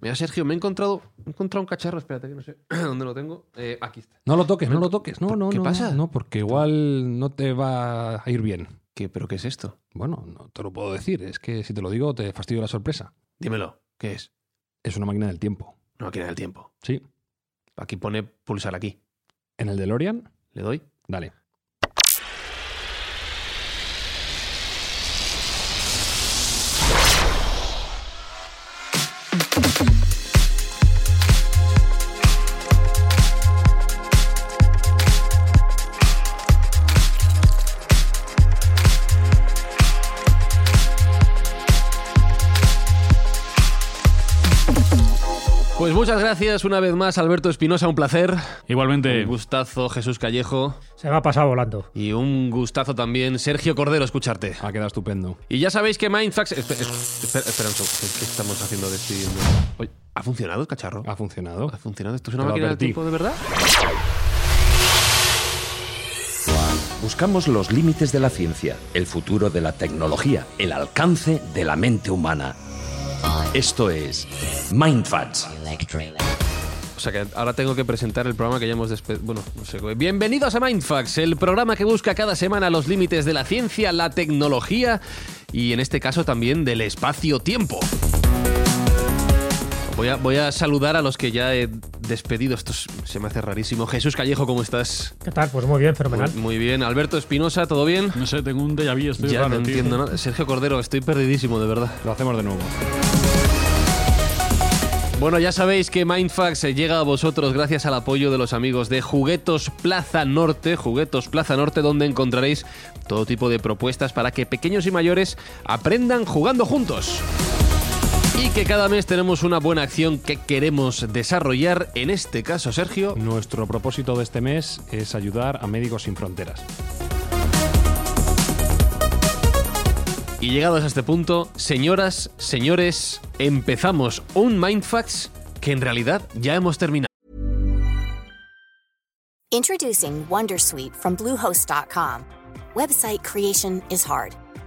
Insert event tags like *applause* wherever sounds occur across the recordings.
Mira, Sergio, me he encontrado, he encontrado un cacharro, espérate que no sé *clears throat* dónde lo tengo. Eh, aquí está. No lo toques, no lo toques. No, no, ¿Qué no, pasa? No, porque igual no te va a ir bien. ¿Qué, ¿Pero qué es esto? Bueno, no te lo puedo decir. Es que si te lo digo, te fastidio la sorpresa. Dímelo, ¿qué es? Es una máquina del tiempo. No, aquí en el tiempo. Sí. Aquí pone pulsar aquí. En el DeLorean, ¿Le doy? dale. Gracias una vez más, Alberto Espinosa, un placer. Igualmente. Un gustazo, Jesús Callejo. Se me ha pasado volando. Y un gustazo también, Sergio Cordero, escucharte. Ha quedado estupendo. Y ya sabéis que Mindfax. Espera, espera, espera un segundo. ¿Qué, estamos haciendo despidiendo? Oye, ¿ha funcionado el cacharro? Ha funcionado. ¿Ha funcionado? ¿Esto es una Te máquina del tiempo de verdad? Buscamos los límites de la ciencia, el futuro de la tecnología, el alcance de la mente humana. Esto es Mindfacts. O sea que ahora tengo que presentar el programa que ya hemos despedido. Bueno, no sé. Bienvenidos a Mindfax, el programa que busca cada semana los límites de la ciencia, la tecnología y en este caso también del espacio-tiempo. Voy a, voy a saludar a los que ya he despedido. Esto es- se me hace rarísimo. Jesús Callejo, ¿cómo estás? ¿Qué tal? Pues muy bien, fenomenal. muy bien. Alberto Espinosa, ¿todo bien? No sé, tengo un déjà vu, estoy ya raro, no tío. entiendo nada. Sergio Cordero, estoy perdidísimo, de verdad. Lo hacemos de nuevo. Bueno, ya sabéis que Mindfax llega a vosotros gracias al apoyo de los amigos de Juguetos Plaza Norte, Juguetos Plaza Norte, donde encontraréis todo tipo de propuestas para que pequeños y mayores aprendan jugando juntos. Y que cada mes tenemos una buena acción que queremos desarrollar, en este caso, Sergio. Nuestro propósito de este mes es ayudar a Médicos Sin Fronteras. Y llegados a este punto, señoras, señores, empezamos un Mindfax que en realidad ya hemos terminado. Introducing Wondersuite from Bluehost.com. Website creation is hard,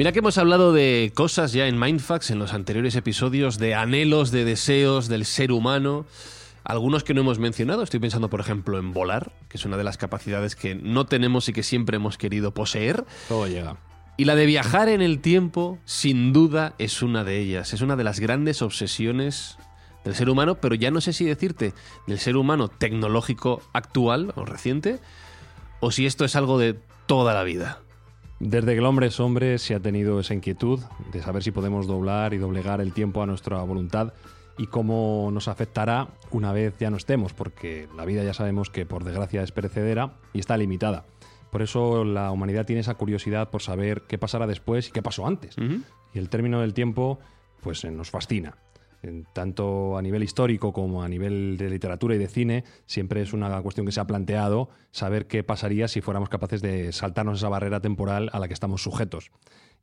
Mira que hemos hablado de cosas ya en Mindfax en los anteriores episodios, de anhelos, de deseos del ser humano. Algunos que no hemos mencionado, estoy pensando por ejemplo en volar, que es una de las capacidades que no tenemos y que siempre hemos querido poseer. Todo llega. Y la de viajar en el tiempo, sin duda, es una de ellas. Es una de las grandes obsesiones del ser humano, pero ya no sé si decirte del ser humano tecnológico actual o reciente, o si esto es algo de toda la vida. Desde que el hombre es hombre se ha tenido esa inquietud de saber si podemos doblar y doblegar el tiempo a nuestra voluntad y cómo nos afectará una vez ya no estemos, porque la vida ya sabemos que por desgracia es perecedera y está limitada. Por eso la humanidad tiene esa curiosidad por saber qué pasará después y qué pasó antes. Y el término del tiempo, pues nos fascina. Tanto a nivel histórico como a nivel de literatura y de cine, siempre es una cuestión que se ha planteado saber qué pasaría si fuéramos capaces de saltarnos esa barrera temporal a la que estamos sujetos.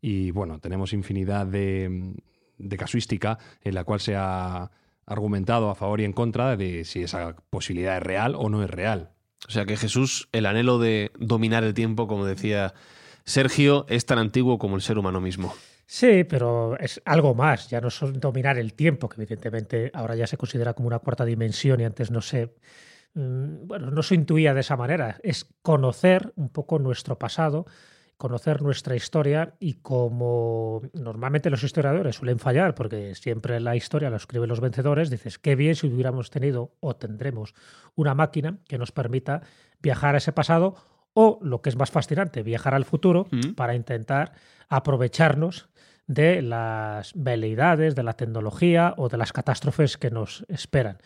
Y bueno, tenemos infinidad de, casuística en la cual se ha argumentado a favor y en contra de si esa posibilidad es real o no es real. O sea que Jesús, el anhelo de dominar el tiempo, como decía Sergio, es tan antiguo como el ser humano mismo. Sí, pero es algo más, ya no es dominar el tiempo, que evidentemente ahora ya se considera como una cuarta dimensión y antes no se, mm, bueno, no se intuía de esa manera, es conocer un poco nuestro pasado, conocer nuestra historia y como normalmente los historiadores suelen fallar, porque siempre la historia la escriben los vencedores, dices, qué bien si hubiéramos tenido o tendremos una máquina que nos permita viajar a ese pasado o, lo que es más fascinante, viajar al futuro mm. para intentar aprovecharnos de las veleidades, de la tecnología o de las catástrofes que nos esperan.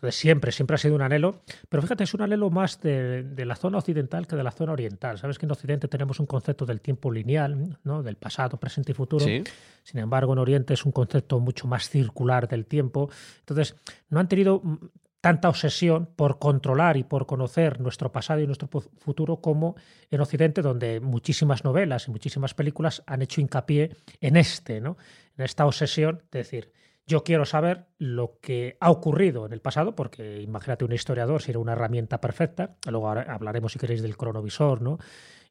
Entonces siempre, siempre ha sido un anhelo, pero fíjate, es un anhelo más de, la zona occidental que de la zona oriental. Sabes que en Occidente tenemos un concepto del tiempo lineal, ¿no? del pasado, presente y futuro. Sin embargo, en Oriente es un concepto mucho más circular del tiempo. Entonces, no han tenido tanta obsesión por controlar y por conocer nuestro pasado y nuestro futuro como en Occidente, donde muchísimas novelas y muchísimas películas han hecho hincapié en este, ¿no? En esta obsesión de decir, yo quiero saber lo que ha ocurrido en el pasado, porque imagínate un historiador si era una herramienta perfecta. Luego hablaremos, si queréis, del cronovisor, ¿no?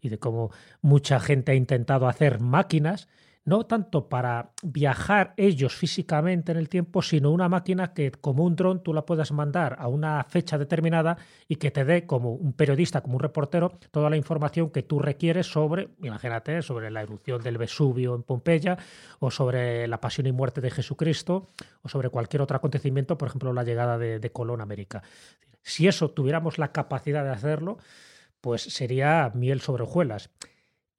Y de cómo mucha gente ha intentado hacer máquinas no tanto para viajar ellos físicamente en el tiempo, sino una máquina que como un dron tú la puedas mandar a una fecha determinada y que te dé como un periodista, como un reportero, toda la información que tú requieres sobre, imagínate, sobre la erupción del Vesubio en Pompeya o sobre la pasión y muerte de Jesucristo o sobre cualquier otro acontecimiento, por ejemplo, la llegada de, de Colón a América. Si eso tuviéramos la capacidad de hacerlo, pues sería miel sobre hojuelas.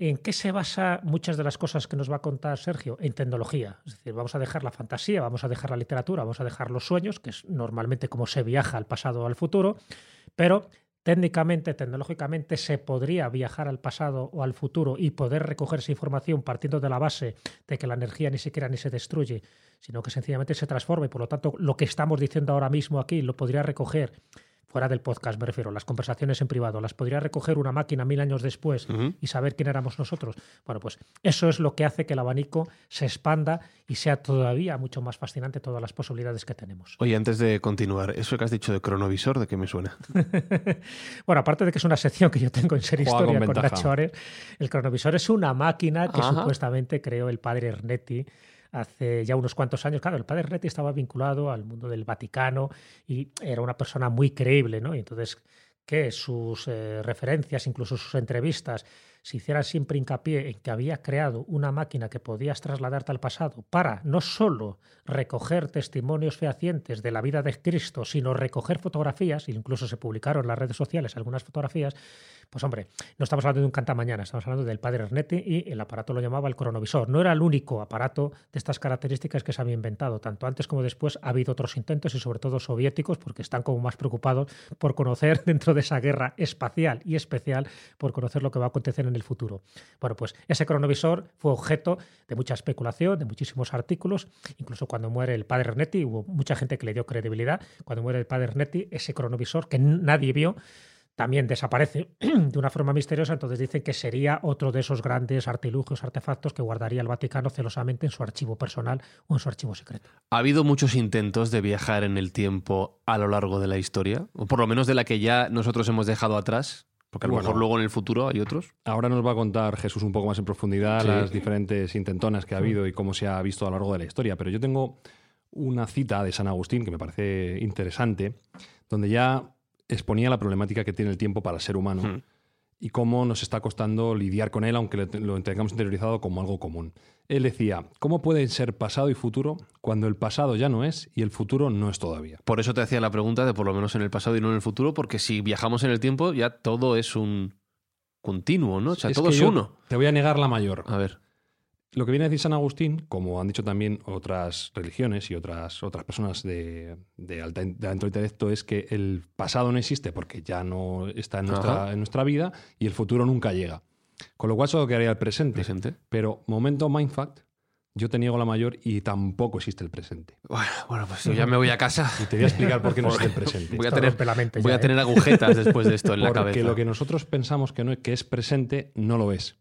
¿En qué se basa muchas de las cosas que nos va a contar Sergio? En tecnología. Es decir, vamos a dejar la fantasía, vamos a dejar la literatura, vamos a dejar los sueños, que es normalmente como se viaja al pasado o al futuro, pero técnicamente, tecnológicamente, se podría viajar al pasado o al futuro y poder recoger esa información partiendo de la base de que la energía ni siquiera ni se destruye, sino que sencillamente se transforma y por lo tanto lo que estamos diciendo ahora mismo aquí lo podría recoger fuera del podcast me refiero, las conversaciones en privado, las podría recoger una máquina mil años después y saber quién éramos nosotros. Bueno, pues eso es lo que hace que el abanico se expanda y sea todavía mucho más fascinante todas las posibilidades que tenemos. Oye, antes de continuar, eso que has dicho de cronovisor, ¿de qué me suena? *laughs* bueno, aparte de que es una sección que yo tengo en Ser Historia con, Nacho el cronovisor es una máquina que supuestamente creó el padre Ernetti hace ya unos cuantos años. Claro, el padre Reti estaba vinculado al mundo del Vaticano y era una persona muy creíble, ¿no? Entonces que sus eh, referencias, incluso sus entrevistas, se hicieran siempre hincapié en que había creado una máquina que podías trasladarte al pasado para no solo recoger testimonios fehacientes de la vida de Cristo, sino recoger fotografías, e incluso se publicaron en las redes sociales algunas fotografías, pues hombre, no estamos hablando de un cantamañana, estamos hablando del padre Ernetti y el aparato lo llamaba el cronovisor. No era el único aparato de estas características que se había inventado. Tanto antes como después ha habido otros intentos y sobre todo soviéticos porque están como más preocupados por conocer *laughs* dentro de esa guerra espacial y especial, por conocer lo que va a acontecer en el futuro. Bueno, pues ese cronovisor fue objeto de mucha especulación, de muchísimos artículos, incluso cuando muere el padre Ernetti, hubo mucha gente que le dio credibilidad. Cuando muere el padre Ernetti, ese cronovisor que nadie vio, también desaparece *clears throat* de una forma misteriosa, entonces dicen que sería otro de esos grandes artilugios, artefactos que guardaría el Vaticano celosamente en su archivo personal o en su archivo secreto. ¿Ha habido muchos intentos de viajar en el tiempo a lo largo de la historia? O por lo menos de la que ya nosotros hemos dejado atrás. Porque a lo mejor luego en el futuro hay otros. Ahora nos va a contar Jesús un poco más en profundidad las diferentes intentonas que ha habido y cómo se ha visto a lo largo de la historia. Pero yo tengo una cita de San Agustín que me parece interesante, donde ya exponía la problemática que tiene el tiempo para el ser humano y cómo nos está costando lidiar con él, aunque lo tengamos interiorizado como algo común. Él decía, ¿cómo pueden ser pasado y futuro cuando el pasado ya no es y el futuro no es todavía? Por eso te hacía la pregunta de por lo menos en el pasado y no en el futuro, porque si viajamos en el tiempo ya todo es un continuo, ¿no? O sea, todo es uno. Te voy a negar la mayor. A ver. Lo que viene a decir San Agustín, como han dicho también otras religiones y otras, otras personas de, de, alta, de alto intelecto, es que el pasado no existe porque ya no está en nuestra, en nuestra vida y el futuro nunca llega. Con lo cual solo quedaría el presente. Presente. Pero momento mindfact, yo te niego la mayor y tampoco existe el presente. Bueno, bueno, pues yo ya *laughs* me voy a casa. Y te voy a explicar por qué no existe el presente. Voy a tener, la voy ya, a tener ¿eh? agujetas después de esto en la *laughs* Porque cabeza. lo que nosotros pensamos que, no, que es presente no lo es.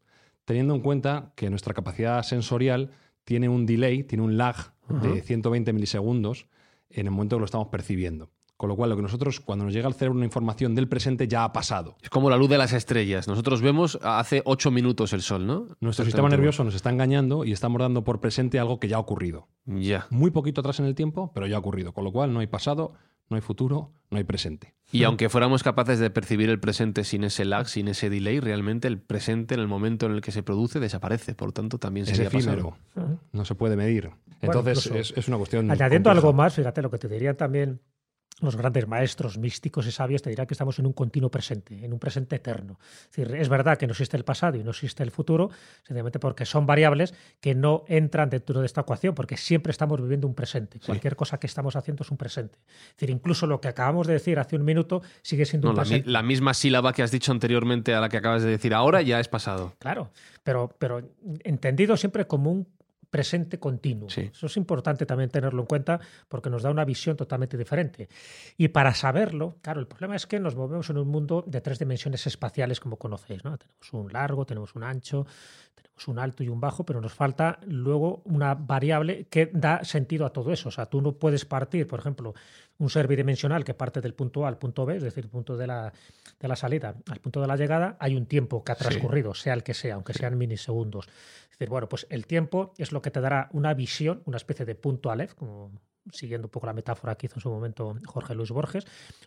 Teniendo en cuenta que nuestra capacidad sensorial tiene un delay, tiene un lag de 120 milisegundos en el momento que lo estamos percibiendo. Con lo cual, lo que nosotros, cuando nos llega al cerebro una información del presente, ya ha pasado. Es como la luz de las estrellas. Nosotros vemos hace ocho minutos el sol, ¿no? Nuestro sistema nervioso nos está engañando y estamos dando por presente algo que ya ha ocurrido. Ya. Muy poquito atrás en el tiempo, pero ya ha ocurrido. Con lo cual, no hay pasado, no hay futuro, no hay presente. Y aunque fuéramos capaces de percibir el presente sin ese lag, sin ese delay, realmente el presente en el momento en el que se produce desaparece. Por lo tanto, también Es sería efímero. pasado. No se puede medir. Entonces, es, es una cuestión. Añadiendo compleja. algo más, fíjate lo que te dirían también los grandes maestros místicos y sabios, te dirán que estamos en un continuo presente, en un presente eterno. Es decir, es verdad que no existe el pasado y no existe el futuro, sencillamente porque son variables que no entran dentro de esta ecuación, porque siempre estamos viviendo un presente. Cualquier cosa que estamos haciendo es un presente. Es decir, incluso lo que acabamos de decir hace un minuto sigue siendo No, un la, presente. la misma sílaba que has dicho anteriormente a la que acabas de decir ahora ya es pasado. Claro, pero, pero entendido siempre como un presente continuo. Sí. Eso es importante también tenerlo en cuenta porque nos da una visión totalmente diferente. Y para saberlo, claro, el problema es que nos movemos en un mundo de tres dimensiones espaciales como conocéis. ¿no? Tenemos un largo, tenemos un ancho, tenemos un alto y un bajo, pero nos falta luego una variable que da sentido a todo eso. O sea, tú no puedes partir, por ejemplo, un ser bidimensional que parte del punto A al punto B, es decir, el punto de la, de la salida al punto de la llegada, hay un tiempo que ha Sí. transcurrido, sea el que sea, aunque sean milisegundos. Es decir, bueno, pues el tiempo es lo que te dará una visión, una especie de punto Aleph, como siguiendo un poco la metáfora que hizo en su momento Jorge Luis Borges,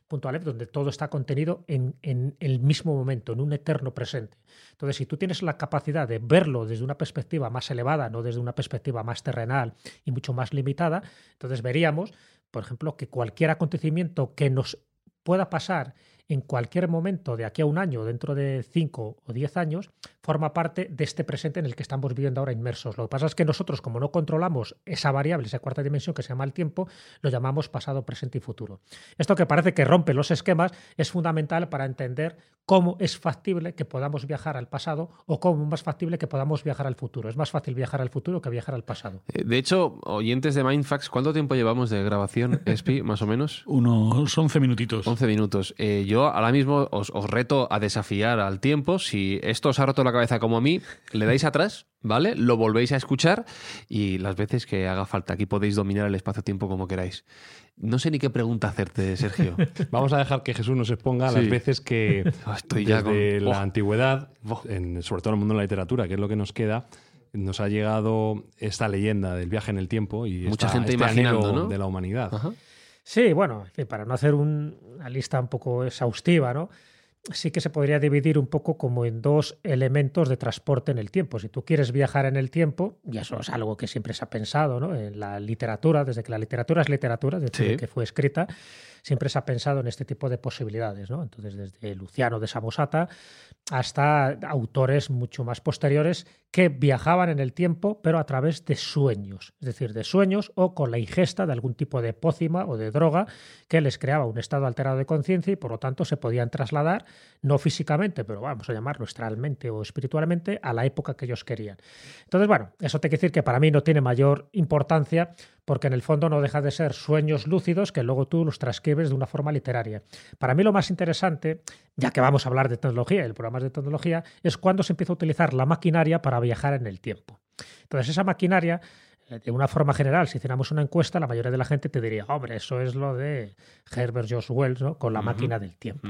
punto Aleph, donde todo está contenido en, en el mismo momento, en un eterno presente. Entonces, si tú tienes la capacidad de verlo desde una perspectiva más elevada, no desde una perspectiva más terrenal y mucho más limitada, entonces veríamos, por ejemplo, que cualquier acontecimiento que nos pueda pasar en cualquier momento de aquí a un año, dentro de cinco o diez años, forma parte de este presente en el que estamos viviendo ahora inmersos. Lo que pasa es que nosotros, como no controlamos esa variable, esa cuarta dimensión que se llama el tiempo, lo llamamos pasado, presente y futuro. Esto que parece que rompe los esquemas es fundamental para entender cómo es factible que podamos viajar al pasado o cómo es más factible que podamos viajar al futuro. Es más fácil viajar al futuro que viajar al pasado. Eh, De hecho, oyentes de Mindfax, ¿cuánto tiempo llevamos de grabación, Espi, *laughs* más o menos? Unos 11 minutitos. 11 minutos. Eh, yo ahora mismo os, os reto a desafiar al tiempo. Si esto os ha roto la cabeza como a mí, le dais atrás, ¿vale? Lo volvéis a escuchar y las veces que haga falta. Aquí podéis dominar el espacio-tiempo como queráis. No sé ni qué pregunta hacerte, Sergio. *laughs* Vamos a dejar que Jesús nos exponga Sí. las veces que *laughs* Ah, Estoy ya desde con- la Oh. antigüedad, en- sobre todo en el mundo de la literatura, que es lo que nos queda, nos ha llegado esta leyenda del viaje en el tiempo y Mucha esta- gente este imaginando, de la humanidad. Ajá. Sí, bueno, en fin, para no hacer un- una lista un poco exhaustiva, ¿no? Sí que se podría dividir un poco como en dos elementos de transporte en el tiempo. Si tú quieres viajar en el tiempo, y eso es algo que siempre se ha pensado, ¿no? En la literatura, desde que la literatura es literatura, desde Sí. que fue escrita, siempre se ha pensado en este tipo de posibilidades, ¿no? Entonces, desde Luciano de Samosata hasta autores mucho más posteriores que viajaban en el tiempo, pero a través de sueños, es decir, de sueños o con la ingesta de algún tipo de pócima o de droga que les creaba un estado alterado de conciencia y por lo tanto se podían trasladar, no físicamente, pero vamos a llamarlo astralmente o espiritualmente, a la época que ellos querían. Entonces, bueno, eso te quiere decir que para mí no tiene mayor importancia porque en el fondo no deja de ser sueños lúcidos que luego tú los transcribes de una forma literaria. Para mí lo más interesante, ya que vamos a hablar de tecnología y el programa es de tecnología, es cuando se empieza a utilizar la maquinaria para viajar en el tiempo. Entonces esa maquinaria, de una forma general, si hiciéramos una encuesta, la mayoría de la gente te diría, hombre, eso es lo de Herbert George Wells, ¿no? con la máquina del tiempo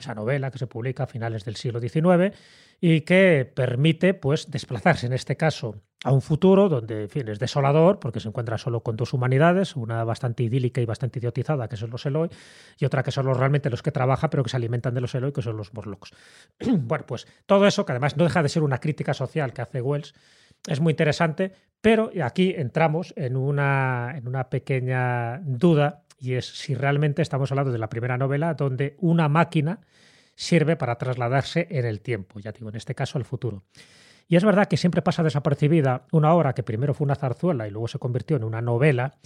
esa novela que se publica a finales del siglo XIX y que permite pues desplazarse en este caso a un futuro donde en fin, es desolador porque se encuentra solo con dos humanidades, una bastante idílica y bastante idiotizada que son los Eloi y otra que son los realmente los que trabajan pero que se alimentan de los Eloi que son los Morlocks. *clears throat* bueno, pues todo eso que además no deja de ser una crítica social que hace Wells es muy interesante, pero aquí entramos en una, en una pequeña duda y es si realmente estamos hablando de la primera novela donde una máquina sirve para trasladarse en el tiempo, ya digo, en este caso al futuro. Y es verdad que siempre pasa desapercibida una obra que primero fue una zarzuela y luego se convirtió en una novela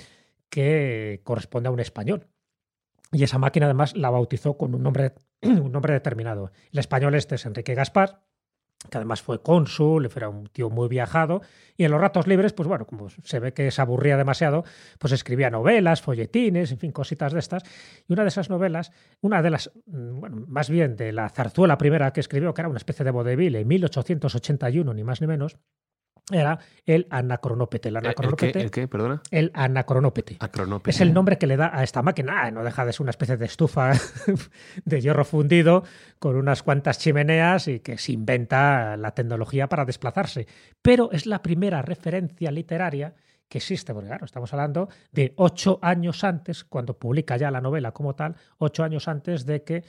que corresponde a un español. Y esa máquina además la bautizó con un nombre, *clears throat* un nombre determinado. El español este es Enrique Gaspar, que además fue cónsul, era un tío muy viajado, y en los ratos libres, pues bueno, como se ve que se aburría demasiado, pues escribía novelas, folletines, en fin, cositas de estas. Y una de esas novelas, una de las, mm, bueno, más bien de la zarzuela primera que escribió, que era una especie de vodevil en 1881, ni más ni menos, era el anacronópete. El, anacronópete, ¿El, qué, Perdona. El anacronópete. Es el nombre que le da a esta máquina. Ah, no deja de ser una especie de estufa *laughs* de hierro fundido con unas cuantas chimeneas y que se inventa la tecnología para desplazarse. Pero es la primera referencia literaria que existe, porque claro, estamos hablando de ocho años antes, cuando publica ya la novela como tal, ocho años antes de que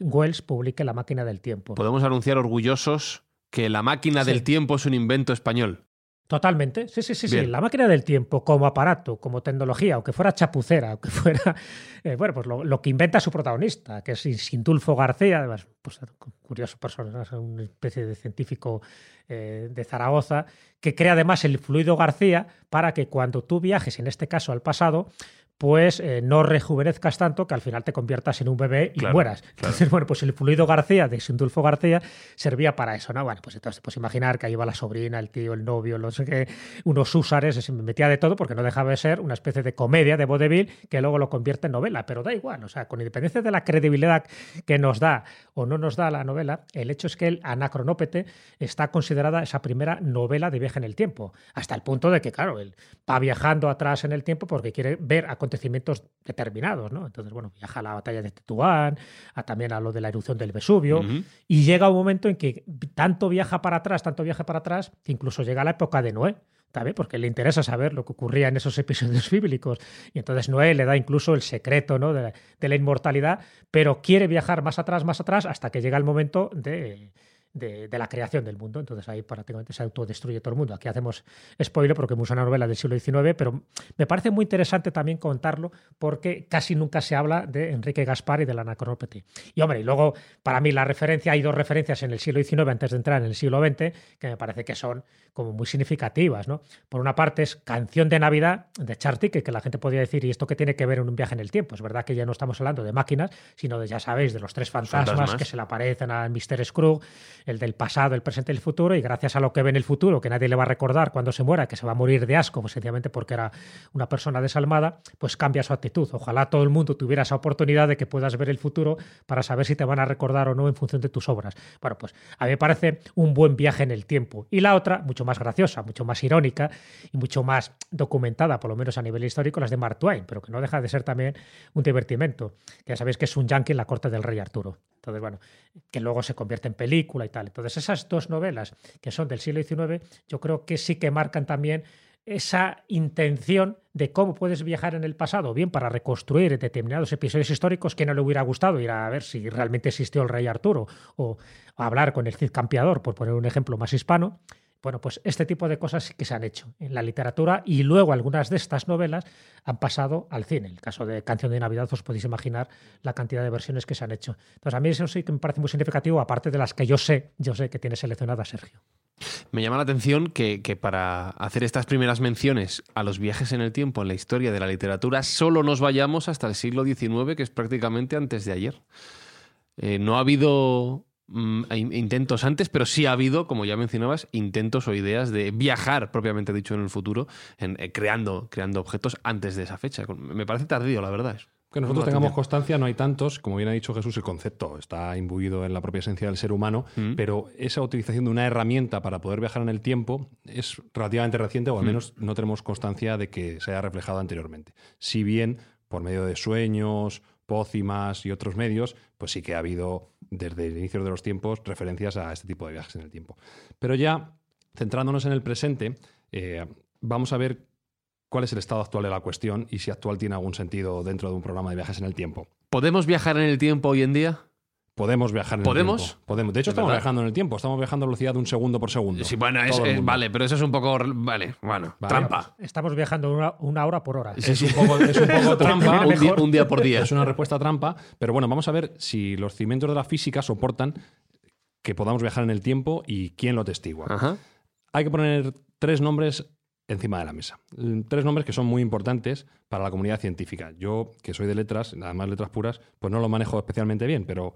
Wells publique La máquina del tiempo. Podemos anunciar orgullosos que la máquina del tiempo es un invento español. Totalmente, sí, sí, sí, sí. La máquina del tiempo como aparato, como tecnología, aunque fuera chapucera, aunque fuera, *laughs* eh, bueno, pues lo, que inventa su protagonista, que es Sintulfo García, además, pues curioso personaje, una especie de científico eh, de Zaragoza, que crea además el fluido García para que cuando tú viajes, en este caso al pasado, pues eh, no rejuvenezcas tanto que al final te conviertas en un bebé y mueras. Entonces, bueno, pues el fluido García de Sindulfo García servía para eso, ¿no? Bueno, pues entonces pues imaginar que ahí va la sobrina, el tío, el novio, no sé qué, unos húsares, se metía de todo porque no dejaba de ser una especie de comedia de vodevil que luego lo convierte en novela, pero da igual, o sea, con independencia de la credibilidad que nos da o no nos da la novela, el hecho es que el Anacronópete está considerada esa primera novela de viaje en el tiempo, hasta el punto de que, claro, él va viajando atrás en el tiempo porque quiere ver a acontecimientos determinados, ¿no? Entonces, bueno, viaja a la batalla de Tetuán, a también a lo de la erupción del Vesubio, y llega un momento en que tanto viaja para atrás, tanto viaja para atrás, que incluso llega a la época de Noé, ¿sabes? Porque le interesa saber lo que ocurría en esos episodios *laughs* bíblicos. Y entonces Noé le da incluso el secreto ¿no? de, de la inmortalidad, pero quiere viajar más atrás, más atrás, hasta que llega el momento de de, la creación del mundo. Entonces ahí prácticamente se autodestruye todo el mundo. Aquí hacemos spoiler porque es una novela del siglo XIX, pero me parece muy interesante también contarlo porque casi nunca se habla de Enrique Gaspar y de la Anacronópete. Y hombre, y luego para mí la referencia, hay dos referencias en el siglo XIX antes de entrar en el siglo XX que me parece que son como muy significativas. ¿no? Por una parte es Canción de Navidad de Charty, que, que la gente podría decir, ¿y esto qué tiene que ver en un viaje en el tiempo? Es verdad que ya no estamos hablando de máquinas, sino de, ya sabéis, de los tres fantasmas, que se le aparecen al Mr. Scrooge, el del pasado, el presente y el futuro, y gracias a lo que ve en el futuro, que nadie le va a recordar cuando se muera, que se va a morir de asco, pues sencillamente porque era una persona desalmada, pues cambia su actitud. Ojalá todo el mundo tuviera esa oportunidad de que puedas ver el futuro para saber si te van a recordar o no en función de tus obras. Bueno, pues a mí me parece un buen viaje en el tiempo. Y la otra, mucho más graciosa, mucho más irónica y mucho más documentada, por lo menos a nivel histórico, las de Mark Twain, pero que no deja de ser también un divertimento. Ya sabéis que es un yankee en la corte del rey Arturo. Entonces, bueno, que luego se convierte en película y tal. Entonces, esas dos novelas que son del siglo XIX, yo creo que sí que marcan también esa intención de cómo puedes viajar en el pasado, bien para reconstruir determinados episodios históricos que no le hubiera gustado ir a ver si realmente existió el rey Arturo o hablar con el Cid Campeador, por poner un ejemplo más hispano, bueno, pues este tipo de cosas que se han hecho en la literatura y luego algunas de estas novelas han pasado al cine. En el caso de Canción de Navidad os podéis imaginar la cantidad de versiones que se han hecho. Entonces a mí eso sí que me parece muy significativo, aparte de las que yo sé, yo sé que tiene seleccionada Sergio. Me llama la atención que, para hacer estas primeras menciones a los viajes en el tiempo en la historia de la literatura solo nos vayamos hasta el siglo XIX, que es prácticamente antes de ayer. Eh, no ha habido Mm, intentos antes, pero sí ha habido, como ya mencionabas, intentos o ideas de viajar, propiamente dicho, en el futuro, en, eh, creando, creando objetos antes de esa fecha. Me parece tardío, la verdad. Que nosotros tengamos constancia, no hay tantos. Como bien ha dicho Jesús, el concepto está imbuido en la propia esencia del ser humano, mm. pero esa utilización de una herramienta para poder viajar en el tiempo es relativamente reciente, o al mm. menos no tenemos constancia de que se haya reflejado anteriormente. Si bien por medio de sueños, pócimas y otros medios, pues sí que ha habido desde el inicio de los tiempos referencias a este tipo de viajes en el tiempo. Pero ya centrándonos en el presente, eh, vamos a ver cuál es el estado actual de la cuestión y si actual tiene algún sentido dentro de un programa de viajes en el tiempo. ¿Podemos viajar en el tiempo hoy en día? Podemos viajar en ¿Podemos? el tiempo. Podemos. De hecho, estamos viajando en el tiempo. Estamos viajando a velocidad de un segundo por segundo. Sí, bueno, es, vale, pero eso es un poco. Vale, bueno, trampa. Estamos viajando una, hora por hora. Es, un poco, es un poco *laughs* trampa. un, día, por día. Es una respuesta trampa. Pero bueno, vamos a ver si los cimientos de la física soportan que podamos viajar en el tiempo y quién lo testigua. hay que poner tres nombres encima de la mesa. Mm, Tres nombres que son muy importantes para la comunidad científica. Yo, que soy de letras, además letras puras, pues no los manejo especialmente bien, pero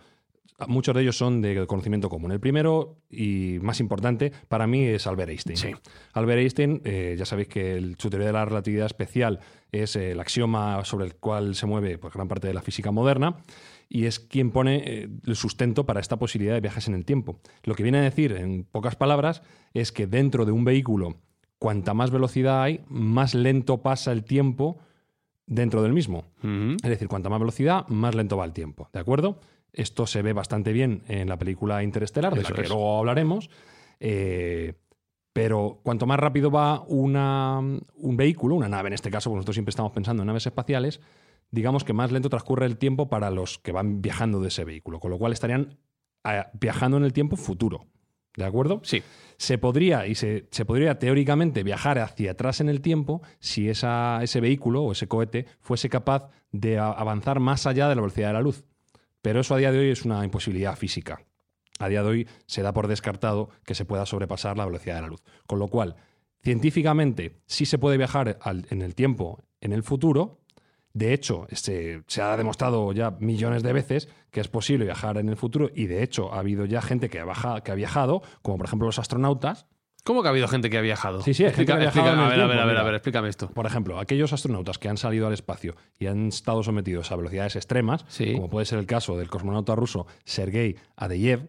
muchos de ellos son de conocimiento común. El primero y más importante para mí es Albert Einstein. Sí. Albert Einstein, eh, ya sabéis que el- su teoría de la relatividad especial es eh, el axioma sobre el cual se mueve pues, gran parte de la física moderna y es quien pone eh, el sustento para esta posibilidad de viajes en el tiempo. Lo que viene a decir, en pocas palabras, es que dentro de un vehículo, cuanta más velocidad hay, más lento pasa el tiempo dentro del mismo. Es decir, cuanta más velocidad, más lento va el tiempo. ¿De acuerdo? Esto se ve bastante bien en la película Interestelar, de Eso la que es. luego hablaremos. Eh, pero cuanto más rápido va una- un vehículo, una nave en este caso, porque nosotros siempre estamos pensando en naves espaciales, digamos que más lento transcurre el tiempo para los que van viajando de ese vehículo, con lo cual estarían eh, viajando en el tiempo futuro. ¿De acuerdo? Sí. Se podría y se, se podría teóricamente viajar hacia atrás en el tiempo si esa- ese vehículo o ese cohete fuese capaz de avanzar más allá de la velocidad de la luz. Pero eso a día de hoy es una imposibilidad física. A día de hoy se da por descartado que se pueda sobrepasar la velocidad de la luz. Con lo cual, científicamente sí se puede viajar en el tiempo en el futuro. De hecho, se, se ha demostrado ya millones de veces que es posible viajar en el futuro y de hecho ha habido ya gente que ha, baja- que ha viajado, como por ejemplo los astronautas, ¿Cómo que ha habido gente que ha viajado? Sí, sí, hay gente Explica- que ha viajado explica- a ver, a ver, a ver, a ver, explícame esto. Por ejemplo, aquellos astronautas que han salido al espacio y han estado sometidos a velocidades extremas, Sí. como puede ser el caso del cosmonauta ruso Sergei Adeyev,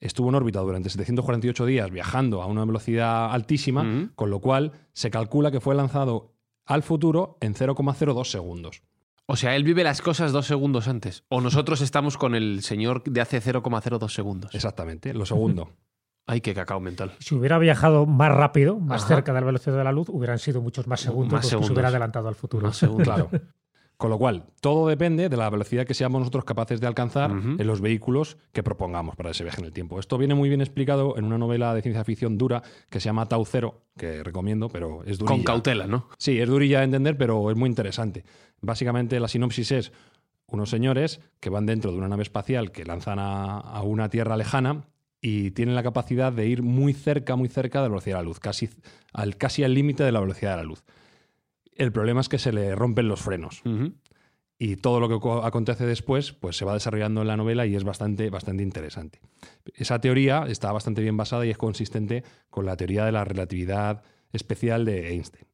estuvo en órbita durante 748 días viajando a una velocidad altísima, con lo cual se calcula que fue lanzado al futuro en 0,02 segundos. O sea, él vive las cosas dos segundos antes. O nosotros estamos con el señor de hace 0,02 segundos. Exactamente, lo segundo. *laughs* Ay, qué cacao mental. Si hubiera viajado más rápido, más Ajá. cerca de la velocidad de la luz, hubieran sido muchos más segundos Más los que segundos. se hubiera adelantado al futuro. Más segundos. Claro. *laughs* Con lo cual, todo depende de la velocidad que seamos nosotros capaces de alcanzar en los vehículos que propongamos para ese viaje en el tiempo. Esto viene muy bien explicado en una novela de ciencia ficción dura que se llama Tau Cero, que recomiendo, pero es durilla. Con cautela, ¿no? Sí, es durilla de entender, pero es muy interesante. Básicamente la sinopsis es unos señores que van dentro de una nave espacial que lanzan a, a una tierra lejana y tienen la capacidad de ir muy cerca, muy cerca de la velocidad de la luz, casi al, casi al límite de la velocidad de la luz. El problema es que se le rompen los frenos y todo lo que co- acontece después pues se va desarrollando en la novela y es bastante, bastante interesante. Esa teoría está bastante bien basada y es consistente con la teoría de la relatividad especial de Einstein.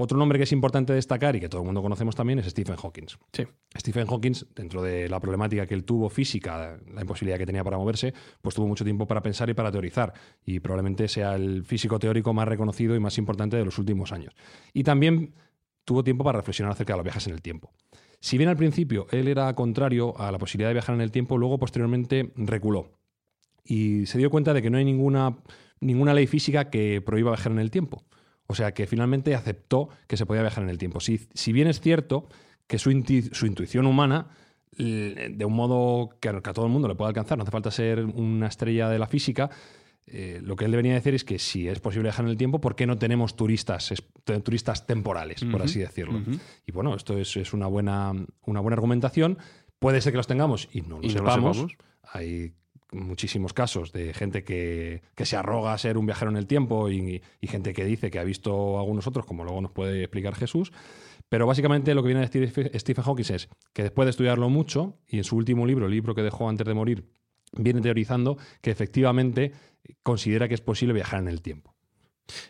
Otro nombre que es importante destacar y que todo el mundo conocemos también es Stephen Hawking. Sí. Stephen Hawking, dentro de la problemática que él tuvo física, la imposibilidad que tenía para moverse, pues tuvo mucho tiempo para pensar y para teorizar. Y probablemente sea el físico teórico más reconocido y más importante de los últimos años. Y también tuvo tiempo para reflexionar acerca de los viajes en el tiempo. Si bien al principio él era contrario a la posibilidad de viajar en el tiempo, luego posteriormente reculó. Y se dio cuenta de que no hay ninguna, ninguna ley física que prohíba viajar en el tiempo. O sea que finalmente aceptó que se podía viajar en el tiempo. Si, si bien es cierto que su, su intuición humana, de un modo que a todo el mundo le puede alcanzar, no hace falta ser una estrella de la física, eh, lo que él debería decir es que si es posible viajar en el tiempo, ¿por qué no tenemos turistas, es- turistas temporales, por así decirlo? Y bueno, esto es, es una, buena, una buena argumentación. Puede ser que los tengamos y no lo Y no lo sepamos. sepamos. Hay muchísimos casos de gente que, que se arroga a ser un viajero en el tiempo y, y gente que dice que ha visto a algunos otros, como luego nos puede explicar Jesús. Pero básicamente lo que viene a decir Stephen Hawking es que después de estudiarlo mucho, y en su último libro, el libro que dejó antes de morir, viene teorizando que efectivamente considera que es posible viajar en el tiempo.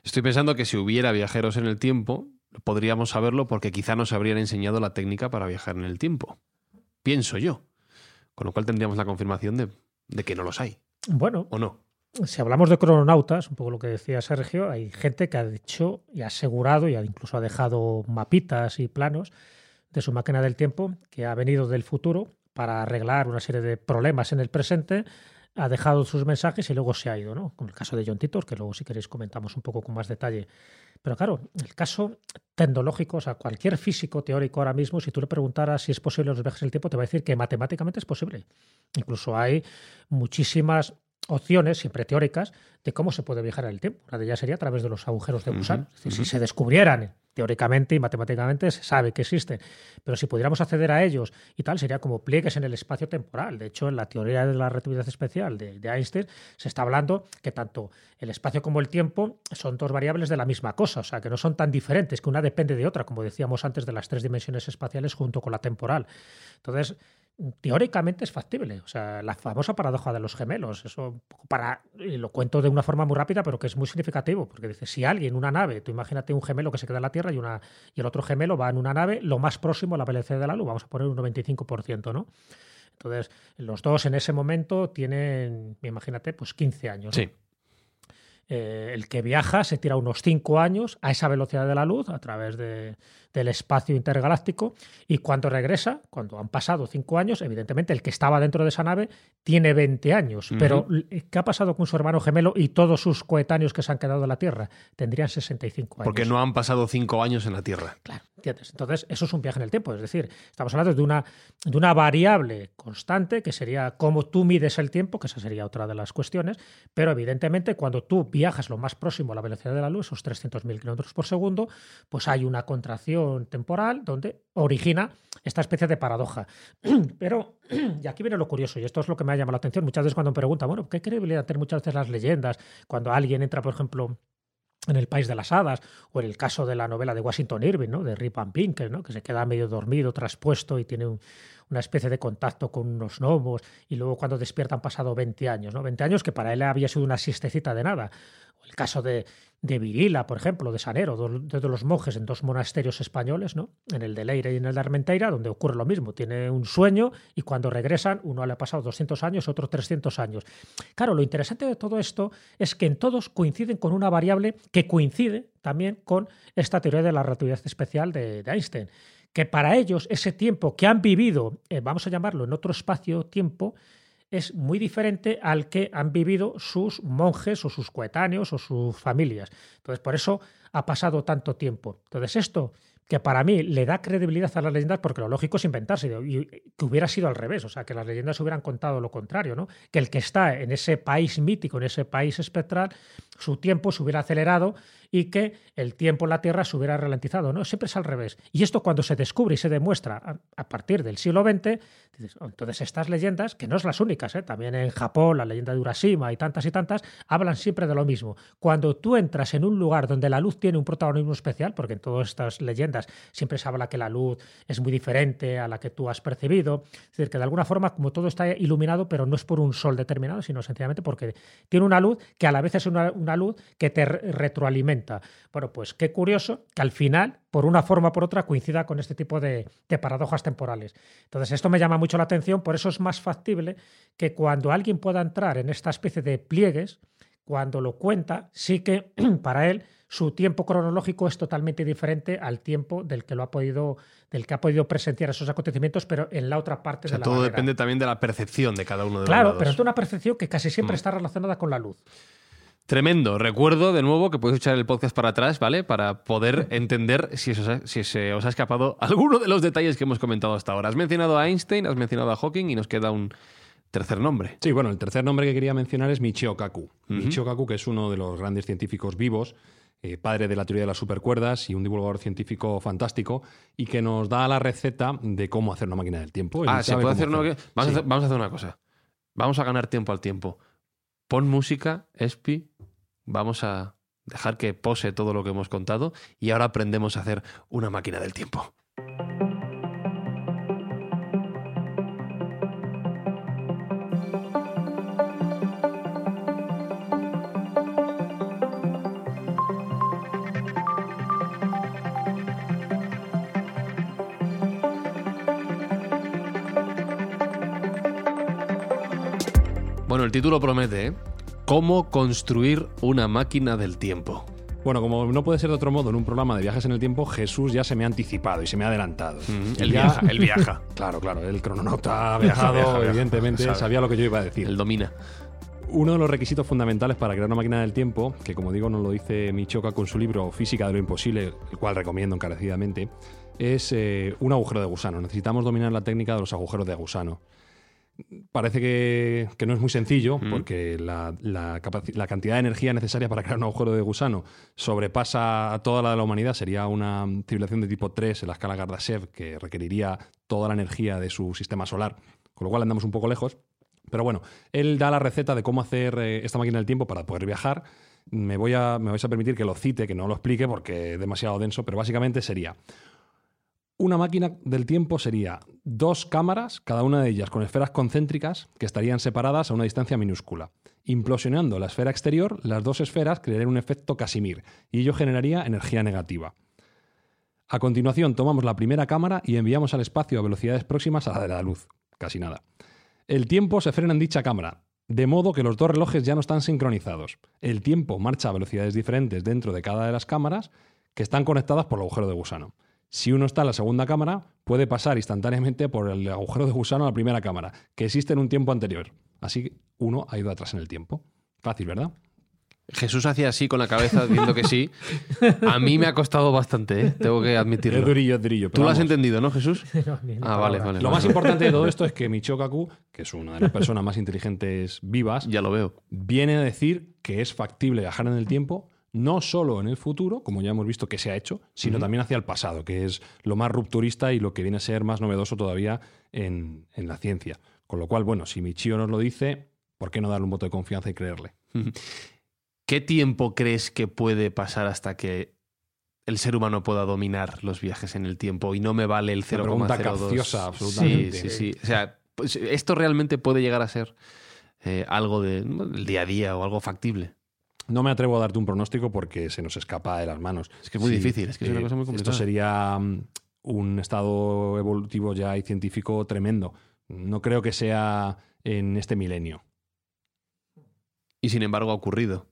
Estoy pensando que si hubiera viajeros en el tiempo, podríamos saberlo porque quizá nos habrían enseñado la técnica para viajar en el tiempo. Pienso yo. Con lo cual tendríamos la confirmación de, de que no los hay. Bueno, ¿O no? si hablamos de crononautas, un poco lo que decía Sergio, hay gente que ha dicho y ha asegurado y ha- incluso ha dejado mapitas y planos de su máquina del tiempo que ha venido del futuro para arreglar una serie de problemas en el presente, ha dejado sus mensajes y luego se ha ido, ¿no? Como el caso de John Titor, que luego si queréis comentamos un poco con más detalle. Pero claro, el caso tecnológico, o sea, cualquier físico teórico ahora mismo, si tú le preguntaras si es posible los viajes en el tiempo, te va a decir que matemáticamente es posible. Incluso hay muchísimas opciones, siempre teóricas, de cómo se puede viajar en el tiempo. Una de ellas sería a través de los agujeros de gusano. Es decir, si se descubrieran teóricamente y matemáticamente se sabe que existen. Pero si pudiéramos acceder a ellos y tal, sería como pliegues en el espacio temporal. De hecho, en la teoría de la relatividad especial de, Einstein se está hablando que tanto el espacio como el tiempo son dos variables de la misma cosa, o sea, que no son tan diferentes, que una depende de otra, como decíamos antes de las tres dimensiones espaciales junto con la temporal. Entonces, teóricamente es factible. O sea, la famosa paradoja de los gemelos. Eso para, lo cuento de una forma muy rápida, pero que es muy significativo, porque dice, si alguien, una nave, tú imagínate un gemelo que se queda en la Tierra y, una, y el otro gemelo va en una nave lo más próximo a la velocidad de la luz, vamos a poner un 95%, ¿no? Entonces, los dos en ese momento tienen, imagínate, pues 15 años. Sí. Eh, el que viaja se tira unos 5 años a esa velocidad de la luz a través de, del espacio intergaláctico y cuando regresa, cuando han pasado 5 años, evidentemente el que estaba dentro de esa nave tiene 20 años, pero ¿qué ha pasado con su hermano gemelo y todos sus coetáneos que se han quedado en la Tierra? Tendrían 65 años. Porque no han pasado 5 años en la Tierra. Claro, ¿entiendes? Entonces, eso es un viaje en el tiempo, es decir, estamos hablando de una, de una variable constante que sería cómo tú mides el tiempo, que esa sería otra de las cuestiones, pero evidentemente cuando tú viajas lo más próximo a la velocidad de la luz, esos 300.000 kilómetros por segundo, pues hay una contracción temporal donde origina esta especie de paradoja. *clears throat* Pero, *clears throat* y aquí viene lo curioso, y esto es lo que me ha llamado la atención, muchas veces cuando me preguntan, bueno, ¿qué credibilidad tienen muchas veces las leyendas? Cuando alguien entra, por ejemplo, en El País de las Hadas, o en el caso de la novela de Washington Irving, ¿no? de Rip Van Winkle, ¿no? que se queda medio dormido, traspuesto y tiene un, una especie de contacto con unos gnomos, y luego cuando despierta han pasado 20 años, ¿no? 20 años que para él había sido una siestecita de nada. El caso de, de Virila, por ejemplo, de Sanero, de, los monjes en dos monasterios españoles, ¿no? en el de Leire y en el de Armenteira, donde ocurre lo mismo. Tiene un sueño y cuando regresan, uno le ha pasado 200 años, otro 300 años. Claro, lo interesante de todo esto es que en todos coinciden con una variable que coincide también con esta teoría de la relatividad especial de Einstein que para ellos ese tiempo que han vivido, eh, vamos a llamarlo en otro espacio-tiempo, es muy diferente al que han vivido sus monjes o sus coetáneos o sus familias. Entonces, por eso ha pasado tanto tiempo. Entonces, esto que para mí le da credibilidad a las leyendas porque lo lógico es inventarse y que hubiera sido al revés, o sea, que las leyendas hubieran contado lo contrario, ¿no? Que el que está en ese país mítico, en ese país espectral, su tiempo se hubiera acelerado y que el tiempo en la Tierra se hubiera ralentizado, ¿no? Siempre es al revés. Y esto cuando se descubre y se demuestra a, partir del siglo XX, oh, entonces estas leyendas, que no es las únicas, ¿eh? también en Japón, la leyenda de Urashima y tantas y tantas, hablan siempre de lo mismo. Cuando tú entras en un lugar donde la luz tiene un protagonismo especial, porque en todas estas leyendas siempre se habla que la luz es muy diferente a la que tú has percibido, es decir, que de alguna forma como todo está iluminado, pero no es por un sol determinado, sino sencillamente porque tiene una luz que a la vez es una, una luz que te retroalimenta bueno, pues qué curioso que al final, por una forma o por otra, coincida con este tipo de, paradojas temporales. Entonces, esto me llama mucho la atención, por eso es más factible que cuando alguien pueda entrar en esta especie de pliegues, cuando lo cuenta, sí que *clears throat* para él su tiempo cronológico es totalmente diferente al tiempo del que lo ha podido del que ha podido presenciar esos acontecimientos, pero en la otra parte de la todo depende también de la percepción de cada uno de claro, los Claro, pero es una percepción que casi siempre mm. está relacionada con la luz. Tremendo. Recuerdo de nuevo que podéis echar el podcast para atrás, ¿vale? Para poder entender si, si se os ha escapado *laughs* alguno de los detalles que hemos comentado hasta ahora. Has mencionado a Einstein, has mencionado a Hawking y nos queda un tercer nombre. Sí, bueno, el tercer nombre que quería mencionar es Michio Kaku. Michio Kaku, que es uno de los grandes científicos vivos, eh, padre de la teoría de las supercuerdas y un divulgador científico fantástico, y que nos da la receta de cómo hacer una máquina del tiempo. ah, ¿se puede hacer, Vamos, a hacer, vamos a hacer una cosa. Vamos a ganar tiempo al tiempo. Pon música, Espi, vamos a dejar que pose todo lo que hemos contado y ahora aprendemos a hacer una máquina del tiempo. Bueno, el título promete, ¿eh? ¿Cómo construir una máquina del tiempo? Bueno, como no puede ser de otro modo en un programa de viajes en el tiempo, Jesús ya se me ha anticipado y se me ha adelantado. él, viaja, él viaja. *laughs* claro, claro, el crononauta ha viajado, *laughs* evidentemente, sabía lo que yo iba a decir. Él domina. Uno de los requisitos fundamentales para crear una máquina del tiempo, que como digo nos lo dice Michoka con su libro Física de lo Imposible, el cual recomiendo encarecidamente, es eh, un agujero de gusano. Necesitamos dominar la técnica de los agujeros de gusano. Parece que, no es muy sencillo, porque la, la, cantidad de energía necesaria para crear un agujero de gusano sobrepasa a toda la de la humanidad. Sería una civilización de tipo 3 en la escala Kardashev, que requeriría toda la energía de su sistema solar, con lo cual andamos un poco lejos. Pero bueno, él da la receta de cómo hacer eh, esta máquina del tiempo para poder viajar. Me, voy a, me vais a permitir que lo cite, que no lo explique porque es demasiado denso, pero básicamente sería una máquina del tiempo sería dos cámaras, cada una de ellas con esferas concéntricas que estarían separadas a una distancia minúscula. Implosionando la esfera exterior, las dos esferas crearían un efecto Casimir y ello generaría energía negativa. A continuación, tomamos la primera cámara y enviamos al espacio a velocidades próximas a la de la luz. Casi nada. El tiempo se frena en dicha cámara, de modo que los dos relojes ya no están sincronizados. El tiempo marcha a velocidades diferentes dentro de cada de las cámaras que están conectadas por el agujero de gusano. Si uno está en la segunda cámara, puede pasar instantáneamente por el agujero de gusano a la primera cámara, que existe en un tiempo anterior. Así uno ha ido atrás en el tiempo. Fácil, ¿verdad? Jesús hacía así con la cabeza diciendo que sí. A mí me ha costado bastante, ¿eh? tengo que admitirlo. Es durillo, es durillo. Tú lo has entendido, ¿no, Jesús? *laughs* ah, vale, vale. Lo más importante de todo esto es que Michio Kaku, que es una de las personas más inteligentes vivas, ya lo veo, viene a decir que es factible viajar en el tiempo no solo en el futuro, como ya hemos visto que se ha hecho, sino también hacia el pasado, que es lo más rupturista y lo que viene a ser más novedoso todavía en, la ciencia. Con lo cual, bueno, si Michio nos lo dice, ¿por qué no darle un voto de confianza y creerle? ¿Qué tiempo crees que puede pasar hasta que el ser humano pueda dominar los viajes en el tiempo y no me vale el 0,02? absolutamente. Sí, sí, sí. O sea, pues, esto realmente puede llegar a ser eh, algo del día a día o algo factible. No me atrevo a darte un pronóstico porque se nos escapa de las manos. Es que es muy difícil, es que es una cosa muy complicada. Esto sería mm, un estado evolutivo ya y científico tremendo. No creo que sea en este milenio. Y sin embargo ha ocurrido.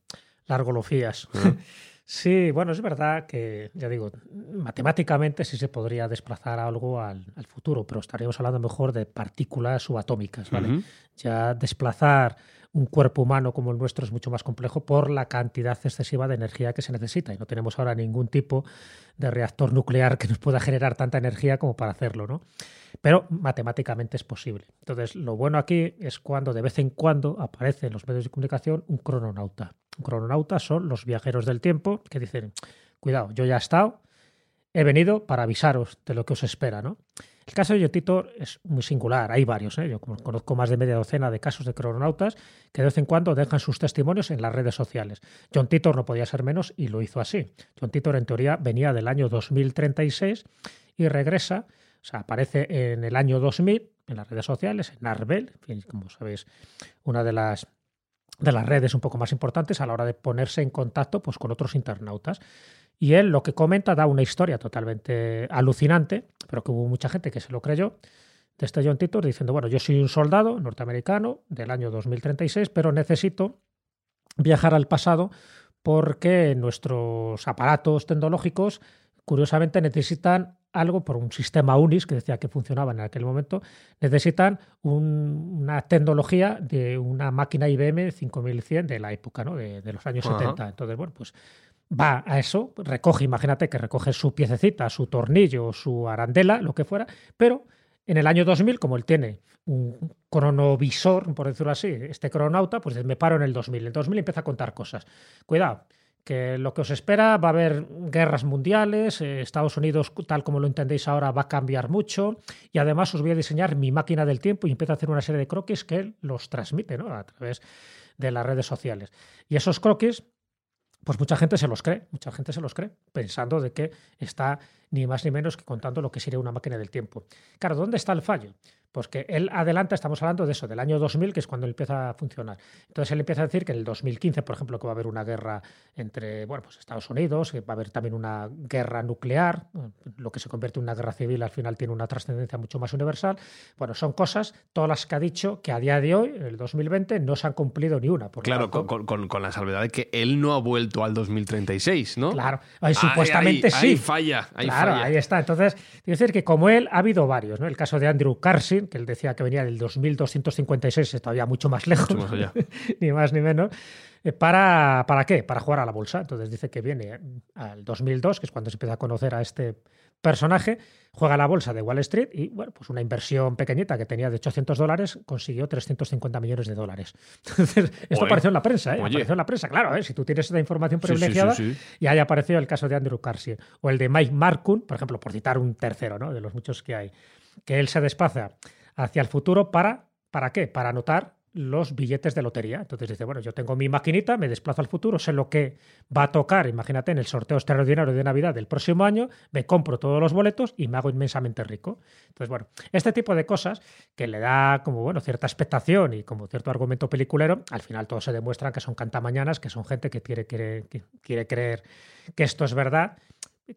Largo lo fías. Ah. *laughs* Sí, bueno, es verdad que, ya digo, matemáticamente sí se podría desplazar algo al, futuro, pero estaríamos hablando mejor de partículas subatómicas, ¿vale? Ya desplazar un cuerpo humano como el nuestro es mucho más complejo por la cantidad excesiva de energía que se necesita y no tenemos ahora ningún tipo de reactor nuclear que nos pueda generar tanta energía como para hacerlo, ¿no? Pero matemáticamente es posible. Entonces, lo bueno aquí es cuando de vez en cuando aparece en los medios de comunicación un crononauta. Un crononauta son los viajeros del tiempo que dicen, cuidado, yo ya he estado, he venido para avisaros de lo que os espera, ¿no? El caso de John Titor es muy singular, hay varios, ¿eh? yo conozco más de media docena de casos de crononautas que de vez en cuando dejan sus testimonios en las redes sociales. John Titor no podía ser menos y lo hizo así. John Titor en teoría venía del año 2036 y regresa, o sea, aparece en el año 2000 en las redes sociales, en Arbel, como sabéis, una de las de las redes un poco más importantes a la hora de ponerse en contacto pues, con otros internautas. Y él lo que comenta da una historia totalmente alucinante, pero que hubo mucha gente que se lo creyó, de este John Titor diciendo, bueno, yo soy un soldado norteamericano del año 2036, pero necesito viajar al pasado porque nuestros aparatos tecnológicos, curiosamente, necesitan algo por un sistema UNIS que decía que funcionaba en aquel momento, necesitan una tecnología de una máquina IBM 5100 de la época, ¿no? de, los años 70. Entonces, bueno, pues va a eso, recoge, imagínate que recoge su piececita, su tornillo, su arandela, lo que fuera, pero en el año 2000, como él tiene un cronovisor, por decirlo así, este cronauta, pues me paro en el 2000. En el 2000 empieza a contar cosas. Cuidado, que lo que os espera va a haber guerras mundiales, eh, Estados Unidos, tal como lo entendéis ahora, va a cambiar mucho y además os voy a diseñar mi máquina del tiempo y empieza a hacer una serie de croquis que los transmite a través de las redes sociales. Y esos croquis pues mucha gente se los cree, mucha gente se los cree, pensando de que está ni más ni menos que contando lo que sería una máquina del tiempo. Claro, ¿dónde está el fallo? Pues que él adelanta, estamos hablando de eso, del año 2000, que es cuando empieza a funcionar. Entonces él empieza a decir que en el 2015, por ejemplo, que va a haber una guerra entre bueno, pues Estados Unidos, que va a haber también una guerra nuclear, lo que se convierte en una guerra civil al final tiene una trascendencia mucho más universal. Bueno, son cosas, todas las que ha dicho, que a día de hoy, en el 2020, no se han cumplido ni una. claro, con, la salvedad de que él no ha vuelto al 2036, ¿no? Claro, supuestamente sí. Ahí falla, ahí claro, ahí está. Entonces, quiero decir que como él, ha habido varios, ¿no? El caso de Andrew Carson, que él decía que venía del 2256, todavía mucho más lejos, *laughs* ni más ni menos. Eh, ¿Para, ¿Para qué? Para jugar a la bolsa. Entonces dice que viene al 2002, que es cuando se empieza a conocer a este personaje, juega a la bolsa de Wall Street y, bueno, pues una inversión pequeñita que tenía de 800 dólares consiguió 350 millones de dólares. *laughs* Entonces, esto apareció en la prensa, ¿eh? Apareció en la prensa, claro, ¿eh? si tú tienes esta información privilegiada, y ahí apareció el caso de Andrew Carson o el de Mike Markun, por ejemplo, por citar un tercero, ¿no? De los muchos que hay, que él se desplaza hacia el futuro para, ¿para qué? Para anotar los billetes de lotería. Entonces dice, bueno, yo tengo mi maquinita, me desplazo al futuro, sé lo que va a tocar, imagínate, en el sorteo extraordinario de Navidad del próximo año, me compro todos los boletos y me hago inmensamente rico. Entonces, bueno, este tipo de cosas que le da como, bueno, cierta expectación y como cierto argumento peliculero, al final todos se demuestran que son cantamañanas, que son gente que quiere, quiere, que quiere creer que esto es verdad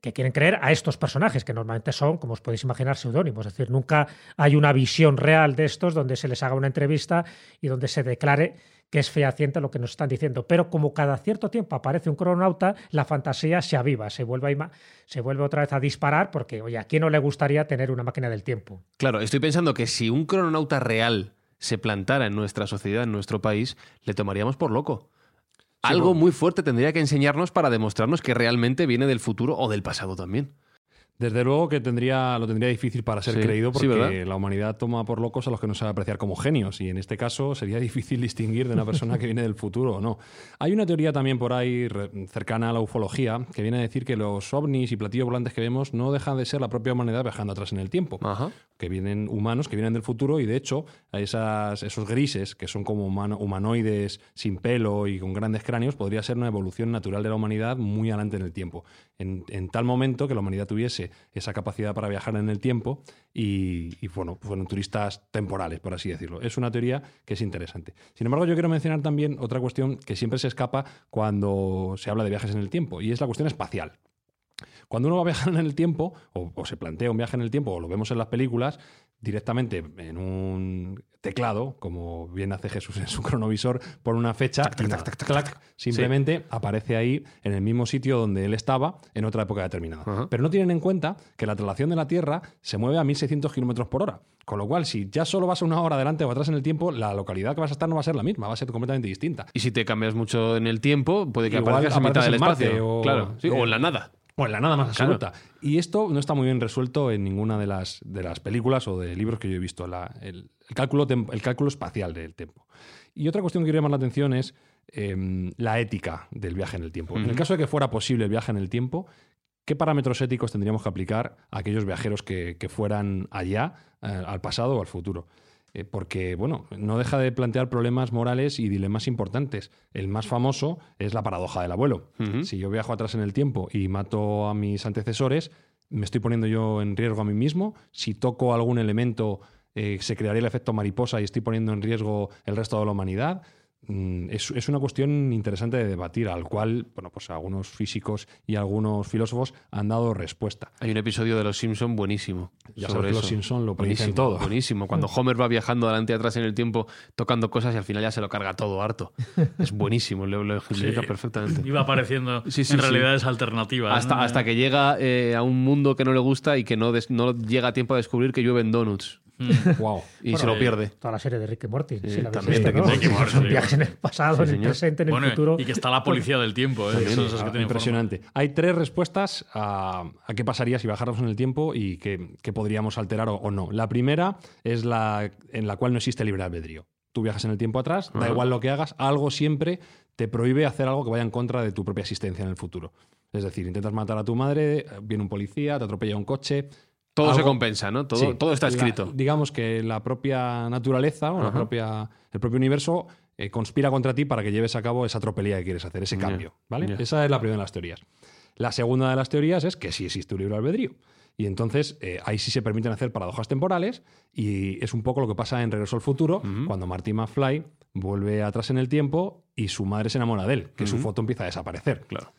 que quieren creer a estos personajes, que normalmente son, como os podéis imaginar, seudónimos. Es decir, nunca hay una visión real de estos donde se les haga una entrevista y donde se declare que es fehaciente lo que nos están diciendo. Pero como cada cierto tiempo aparece un cronauta, la fantasía se aviva, se vuelve, se vuelve otra vez a disparar, porque, oye, ¿a quién no le gustaría tener una máquina del tiempo? Claro, estoy pensando que si un cronauta real se plantara en nuestra sociedad, en nuestro país, le tomaríamos por loco algo muy fuerte tendría que enseñarnos para demostrarnos que realmente viene del futuro o del pasado también. Desde luego que tendría, lo tendría difícil para ser creído porque la humanidad toma por locos a los que no sabe apreciar como genios y en este caso sería *laughs* difícil distinguir de una persona que viene del futuro o no. Hay una teoría también por ahí cercana a la ufología que viene a decir que los ovnis y platillos volantes que vemos no dejan de ser la propia humanidad viajando atrás en el tiempo. Que vienen humanos que vienen del futuro y de hecho esas, esos grises que son como humanoides sin pelo y con grandes cráneos podría ser una evolución natural de la humanidad muy adelante en el tiempo. en tal momento que la humanidad tuviese esa capacidad para viajar en el tiempo y, bueno, fueron turistas temporales, por así decirlo. Es una teoría que es interesante. Sin embargo, yo quiero mencionar también otra cuestión que siempre se escapa cuando se habla de viajes en el tiempo y es la cuestión espacial. Cuando uno va a viajar en el tiempo, o, se plantea un viaje en el tiempo, o lo vemos en las películas, directamente en un teclado, como bien hace Jesús en su cronovisor, por una fecha, simplemente aparece ahí en el mismo sitio donde él estaba en otra época determinada. Pero no tienen en cuenta que la traslación de la Tierra se mueve a 1600 kilómetros por hora. Con lo cual, si ya solo vas una hora adelante o atrás en el tiempo, la localidad que vas a estar no va a ser la misma, va a ser completamente distinta. Y si te cambias mucho en el tiempo, puede que aparezcas a mitad del espacio. claro, o en la nada. O en la nada más absoluta. Y esto no está muy bien resuelto en ninguna de las, de las películas o de libros que yo he visto, el, cálculo el cálculo espacial del tiempo. Y otra cuestión que quiero llamar la atención es em, la ética del viaje en el tiempo. En el caso de que fuera posible el viaje en el tiempo, ¿qué parámetros éticos tendríamos que aplicar a aquellos viajeros que, fueran allá, eh, al pasado o al futuro? Eh, porque, bueno, no deja de plantear problemas morales y dilemas importantes. El más famoso es la paradoja del abuelo. Si yo viajo atrás en el tiempo y mato a mis antecesores, me estoy poniendo yo en riesgo a mí mismo. Si toco algún elemento, eh, se crearía el efecto mariposa y estoy poniendo en riesgo el resto de la humanidad. Mm, es, una cuestión interesante de debatir, al cual bueno, pues algunos físicos y algunos filósofos han dado respuesta. Hay un episodio de Los Simpson buenísimo. Ya sobre Los Simpson lo predicen todo. Buenísimo. Cuando *laughs* Homer va viajando adelante y atrás en el tiempo, tocando cosas y al final ya se lo carga todo harto. *laughs* Es buenísimo, lo, lo perfectamente. Iba apareciendo en realidades alternativas. Hasta, hasta que llega eh, a un mundo que no le gusta y que no, no llega a tiempo a descubrir que llueven donuts. Wow. Y se lo pierde. Toda la serie de Rick y Morty. también Son viajes en el pasado, en el presente, en el futuro. Y que está la policía del tiempo. ¿eh? impresionante. Hay tres respuestas a, qué pasaría si bajáramos en el tiempo y qué, podríamos alterar o, no. La primera es la en la cual no existe libre albedrío. Tú viajas en el tiempo atrás, da igual lo que hagas, algo siempre te prohíbe hacer algo que vaya en contra de tu propia existencia en el futuro. Es decir, intentas matar a tu madre, viene un policía, te atropella un coche, todo se compensa, ¿no? Todo, todo está escrito. digamos que la propia naturaleza o la propia, el propio universo eh, conspira contra ti para que lleves a cabo esa tropelía que quieres hacer, ese cambio. ¿vale? Esa es la primera de las teorías. La segunda de las teorías es que sí existe un libre albedrío. Y entonces eh, ahí sí se permiten hacer paradojas temporales y es un poco lo que pasa en Regreso al Futuro, cuando Marty McFly vuelve atrás en el tiempo y su madre se enamora de él, que su foto empieza a desaparecer. Claro.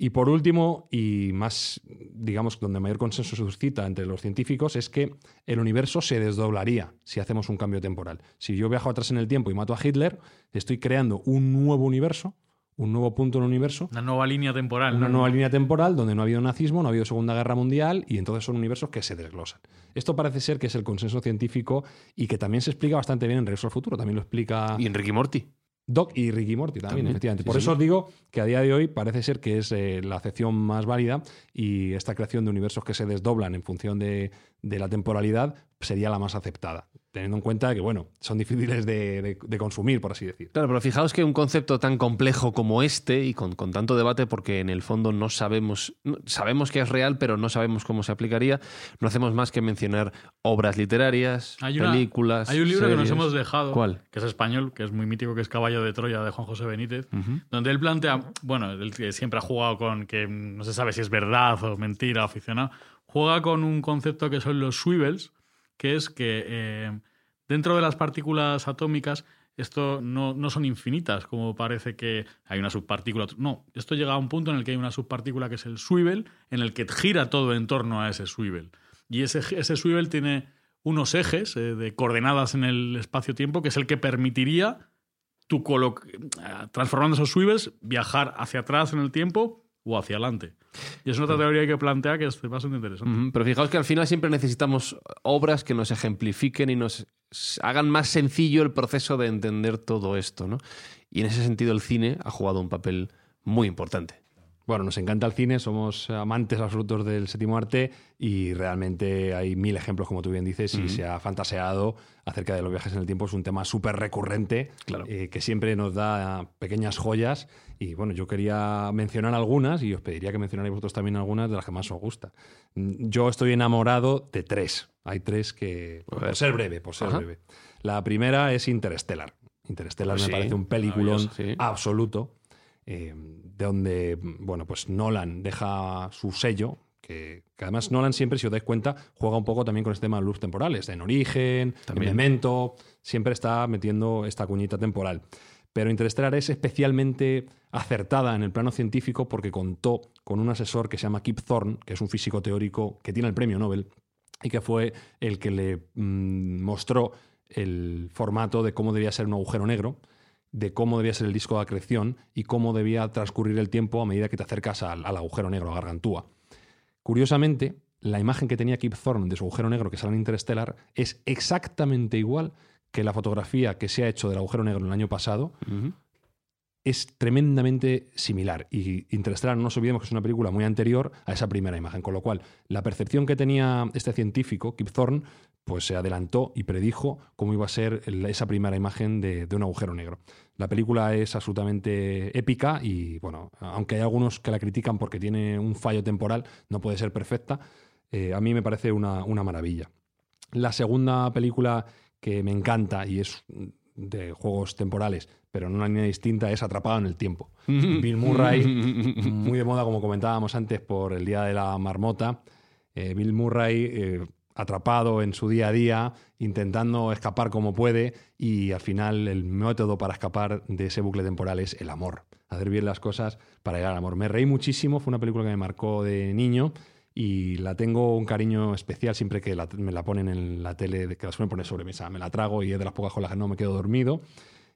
Y por último, y más, digamos, donde mayor consenso se suscita entre los científicos, es que el universo se desdoblaría si hacemos un cambio temporal. Si yo viajo atrás en el tiempo y mato a Hitler, estoy creando un nuevo universo, un nuevo punto en el universo. Una nueva línea temporal. Una nueva línea temporal donde no ha habido nazismo, no ha habido Segunda Guerra Mundial y entonces son universos que se desglosan. Esto parece ser que es el consenso científico y que también se explica bastante bien en Regreso al Futuro. También lo explica. Y Enrique Morty. Doc y Ricky Morty también, efectivamente. Por eso os digo que a día de hoy parece ser que es eh, la acepción más válida y esta creación de universos que se desdoblan en función de, de la temporalidad sería la más aceptada teniendo en cuenta que, bueno, son difíciles de, consumir, por así decir. Claro, pero fijaos que un concepto tan complejo como este y con, tanto debate, porque en el fondo no sabemos, sabemos que es real, pero no sabemos cómo se aplicaría, no hacemos más que mencionar obras literarias, películas. Hay un libro que nos hemos dejado, ¿Cuál? que es español, que es muy mítico, que es Caballo de Troya de Juan José Benítez, donde él plantea, bueno, él siempre ha jugado con que no se sabe si es verdad o mentira, aficionado, juega con un concepto que son los swivels que es que eh, dentro de las partículas atómicas esto no, no, son infinitas, como parece que hay una subpartícula. No, esto llega a un punto en el que hay una subpartícula que es el swivel, en el que gira todo en torno a ese swivel. Y ese, ese swivel tiene unos ejes eh, de coordenadas en el espacio-tiempo, que es el que permitiría, tu transformando esos swivels, viajar hacia atrás en el tiempo o hacia adelante. Y es otra teoría que plantea que es bastante interesante. Pero fijaos que al final siempre necesitamos obras que nos ejemplifiquen y nos hagan más sencillo el proceso de entender todo esto. ¿no? Y en ese sentido el cine ha jugado un papel muy importante. Bueno, nos encanta el cine, somos amantes absolutos del séptimo arte y realmente hay mil ejemplos, como tú bien dices, y se ha fantaseado acerca de los viajes en el tiempo. Es un tema súper recurrente eh, que siempre nos da pequeñas joyas. Y bueno, yo quería mencionar algunas y os pediría que mencionarais vosotros también algunas de las que más os gusta. Mm, yo estoy enamorado de tres. Hay tres que. Por ser breve, por ser breve. La primera es Interstellar. Interstellar pues me parece un peliculón absoluto eh, donde bueno, pues Nolan deja su sello, que, además Nolan siempre, si os dais cuenta, juega un poco también con este tema de luz temporales, en Origen, en Memento, siempre está metiendo esta cuñita temporal. Pero Interstellar es especialmente acertada en el plano científico porque contó con un asesor que se llama Kip Thorne, que es un físico teórico que tiene el premio Nobel y que fue el que le mm, mostró el formato de cómo debía ser un agujero negro de cómo debía ser el disco de acreción y cómo debía transcurrir el tiempo a medida que te acercas al, agujero negro, a Gargantúa. Curiosamente, la imagen que tenía Kip Thorne de su agujero negro que sale en Interstellar es exactamente igual que la fotografía que se ha hecho del agujero negro el año pasado. Es tremendamente similar. Y Interstellar, no nos olvidemos que es una película muy anterior a esa primera imagen. Con lo cual, la percepción que tenía este científico, Kip Thorne, pues se adelantó y predijo cómo iba a ser esa primera imagen de, un agujero negro. La película es absolutamente épica y, bueno, aunque hay algunos que la critican porque tiene un fallo temporal, no puede ser perfecta, eh, a mí me parece una, maravilla. La segunda película que me encanta y es de juegos temporales, pero en una línea distinta, es Atrapado en el Tiempo. *laughs* Bill Murray, muy de moda, como comentábamos antes, por el Día de la Marmota. Eh, Bill Murray eh, atrapado en su día a día, intentando escapar como puede y al final el método para escapar de ese bucle temporal es el amor, hacer bien las cosas para llegar al amor. Me reí muchísimo, fue una película que me marcó de niño y la tengo un cariño especial siempre que me la ponen en la tele, que la suelen poner sobre mesa. Me la trago y es de las pocas con las que no me quedo dormido.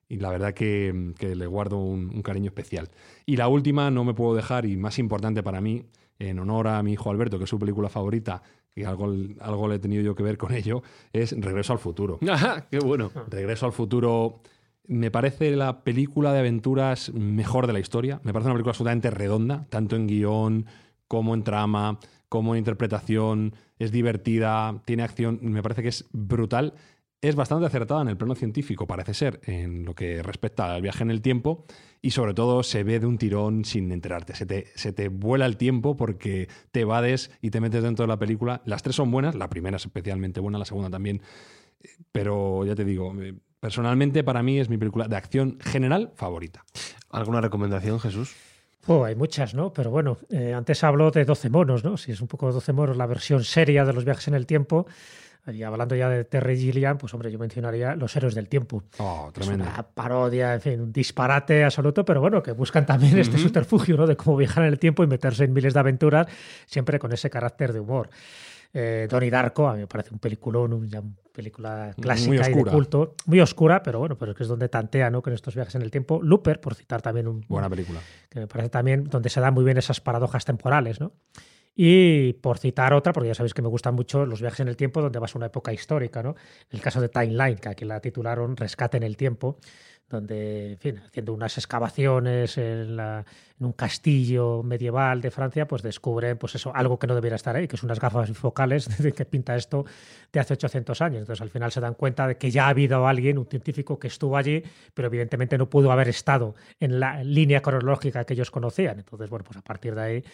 Y la verdad que, le guardo un, un, cariño especial. Y la última no me puedo dejar, y más importante para mí, en honor a mi hijo Alberto, que es su película favorita, y algo, algo le he tenido yo que ver con ello, es Regreso al futuro. *laughs* ¡Qué bueno! Regreso al futuro me parece la película de aventuras mejor de la historia. Me parece una película absolutamente redonda, tanto en guion como en trama, como interpretación. Es divertida, tiene acción, me parece que es brutal. Es bastante acertada en el plano científico, parece ser, en lo que respecta al viaje en el tiempo y sobre todo se ve de un tirón sin enterarte. Se te, se te vuela el tiempo porque te evades y te metes dentro de la película. Las tres son buenas, la primera es especialmente buena, la segunda también. Pero ya te digo, eh, personalmente para mí es mi película de acción general favorita. ¿Alguna recomendación, Jesús? Oh, hay muchas, ¿no? Pero bueno, eh, antes hablo de 12 monos, ¿no? Si es un poco 12 monos, la versión seria de los viajes en el tiempo. Y hablando ya de Terry Gilliam, pues hombre, yo mencionaría Los Héroes del Tiempo. Oh, es una parodia, en fin, un disparate absoluto, pero bueno, que buscan también este subterfugio, ¿no? De cómo viajar en el tiempo y meterse en miles de aventuras, siempre con ese carácter de humor. Eh, Donnie Darko, a mí me parece un peliculón, una película clásica y de culto, muy oscura, pero bueno, pero es que es donde tantea, ¿no? Con estos viajes en el tiempo. Looper, por citar también un. Buena película. Que me parece también donde se dan muy bien esas paradojas temporales, ¿no? Y por citar otra, porque ya sabéis que me gustan mucho los viajes en el tiempo donde vas a una época histórica, ¿no? El caso de Timeline, que aquí la titularon Rescate en el tiempo, donde, en fin, haciendo unas excavaciones en, la- en un castillo medieval de Francia, pues descubren, pues eso, algo que no debiera estar ahí, que son unas gafas focales *laughs* de que pinta esto de hace 800 años. Entonces, al final se dan cuenta de que ya ha habido alguien, un científico que estuvo allí, pero evidentemente no pudo haber estado en la línea cronológica que ellos conocían. Entonces, bueno, pues a partir de ahí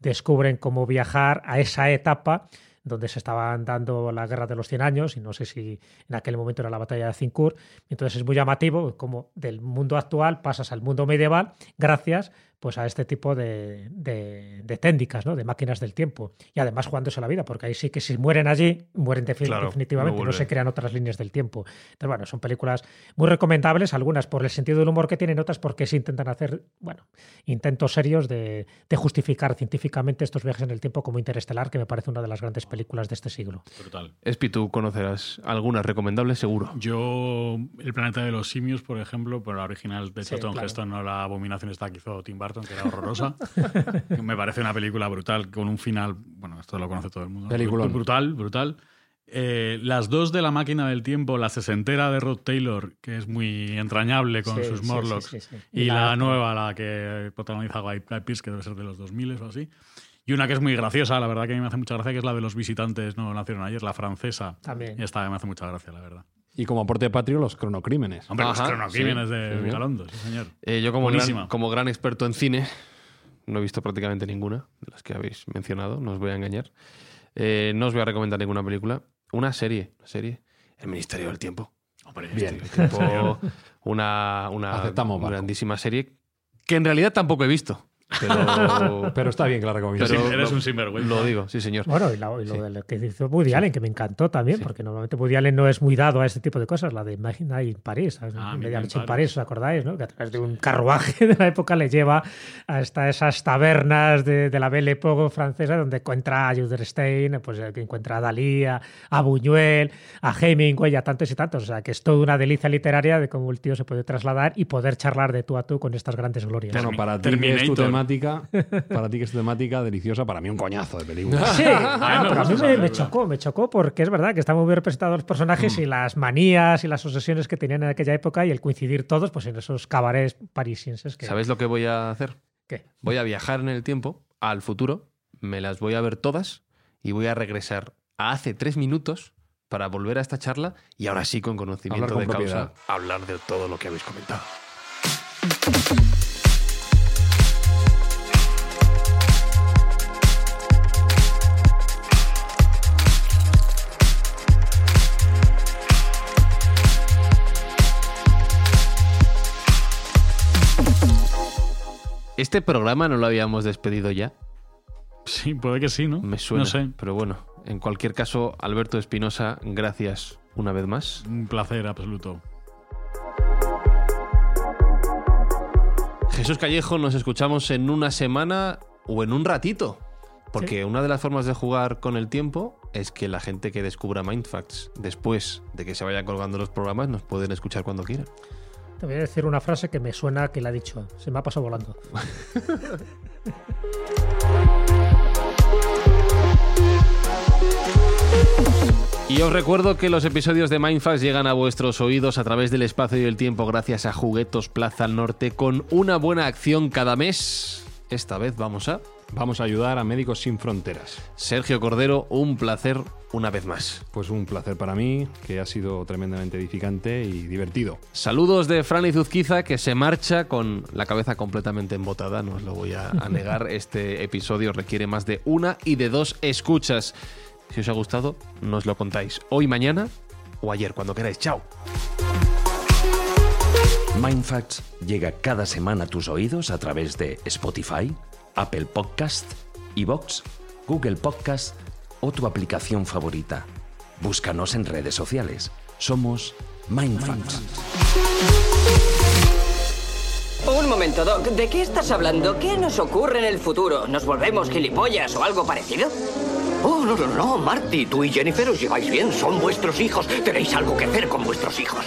descubren cómo viajar a esa etapa donde se estaban dando la guerra de los 100 años, y no sé si en aquel momento era la batalla de Zincourt. Entonces es muy llamativo como del mundo actual pasas al mundo medieval gracias pues a este tipo de, de, de técnicas, ¿no? de máquinas del tiempo. Y además jugándose la vida, porque ahí sí que si mueren allí, mueren Claro, definitivamente, no no, se crean otras líneas del tiempo. Entonces, bueno, son películas muy recomendables, algunas por el sentido del humor que tienen, otras porque se intentan hacer, bueno, intentos serios de, de justificar científicamente estos viajes en el tiempo como Interestelar, que me parece una de las grandes películas de este siglo. Brutal. Espi, tú conocerás algunas recomendables, seguro. Yo, El planeta de los simios, por ejemplo, por la original de Sí, claro. Heston, no la abominación esta que hizo Tim Burton, *laughs* que era horrorosa. me parece una película brutal, con un final, bueno, esto lo conoce todo el mundo. Peliculón. Brutal, brutal. Eh, las dos de la máquina del tiempo, la sesentera de Rod Taylor, que es muy entrañable con Sí, sus sí, Morlocks, sí, y, la, la- nueva, la que protagoniza Guy Guy Pearce, que debe ser de los 2000 o así. Y una que es muy graciosa, la verdad que a mí me hace mucha gracia, que es la de los visitantes, no nacieron ayer, la francesa. También. Y esta me hace mucha gracia, la verdad. Y como aporte patrio, los cronocrímenes. Hombre, los cronocrímenes sí, de sí. Vigalondo, sí, señor. Eh, yo como gran, como gran experto en cine, no he visto prácticamente ninguna de las que habéis mencionado, no os voy a engañar. Eh, no os voy a recomendar ninguna película. Una serie, una serie. El Ministerio del Tiempo. Hombre, Bien. este- Tipo, una, una Aceptamos, Marco. grandísima serie que en realidad tampoco he visto. Pero, *laughs* Pero está bien que la recomiendas. Pero- eres lo- un sinvergüenza. Lo digo, sí, señor. Bueno, y, la- y lo Sí. de lo que hizo Woody Allen, que me encantó también, porque normalmente Woody Allen no es muy dado a este tipo de cosas, la de Midnight in París, ¿sabes? Ah, Medianoche en París, ¿os acordáis? ¿no? Que a través de un carruaje *laughs* de la época le lleva hasta esas tabernas de, de la Belle Époque francesa, donde encuentra a Juderstein, pues eh, que encuentra a Dalí, a, a Buñuel, a Hemingway, a tantos y tantos. O sea, que es toda una delicia literaria de cómo el tío se puede trasladar y poder charlar de tú a tú con estas grandes glorias. Bueno, para Terminator. Temática, *laughs* para ti que es temática deliciosa, para mí un coñazo de película. Sí, *laughs* me ah, pero a mí me, chocó, me chocó porque es verdad que están muy bien representados los personajes y las manías y las obsesiones que tenían en aquella época y el coincidir todos pues en esos cabarets parisienses que... ¿Sabéis lo que voy a hacer? ¿Qué? Voy a viajar en el tiempo al futuro, me las voy a ver todas y voy a regresar a hace tres minutos para volver a esta charla y ahora sí con conocimiento Hablar con de causa hablar de todo lo que habéis comentado. Este programa no lo habíamos despedido ya, Sí, puede que sí, ¿no? me suena. No sé. Pero bueno, en cualquier caso, Alberto Espinosa, gracias una vez más. Un placer absoluto. Jesús Callejo, nos escuchamos en una semana o en un ratito. Porque una de las formas de jugar con el tiempo es que la gente que descubra Mindfacts después de que se vayan colgando los programas nos pueden escuchar cuando quieran. Te voy a decir una frase que me suena que la ha dicho, se me ha pasado volando. *laughs* Y os recuerdo que los episodios de Mindfacts llegan a vuestros oídos a través del espacio y el tiempo gracias a Juguetos Plaza al Norte con una buena acción cada mes. Esta vez vamos a Vamos a ayudar a Médicos Sin Fronteras. Sergio Cordero, un placer una vez más. Pues un placer para mí, que ha sido tremendamente edificante y divertido. Saludos de Fran Izuzquiza, que se marcha con la cabeza completamente embotada, no os lo voy a, a negar. *laughs* Este episodio requiere más de una y de dos escuchas. Si os ha gustado, nos lo contáis hoy, mañana o ayer, cuando queráis. ¡Chao! Mindfacts llega cada semana a tus oídos a través de Spotify, Apple Podcast, Evox, Google Podcast o tu aplicación favorita. Búscanos en redes sociales. Somos Mindfacts. Un momento, Doc. ¿De qué estás hablando? ¿Qué nos ocurre en el futuro? ¿Nos volvemos gilipollas o algo parecido? Oh, no, no, no, Marty, tú y Jennifer os lleváis bien, son vuestros hijos. Tenéis algo que hacer con vuestros hijos.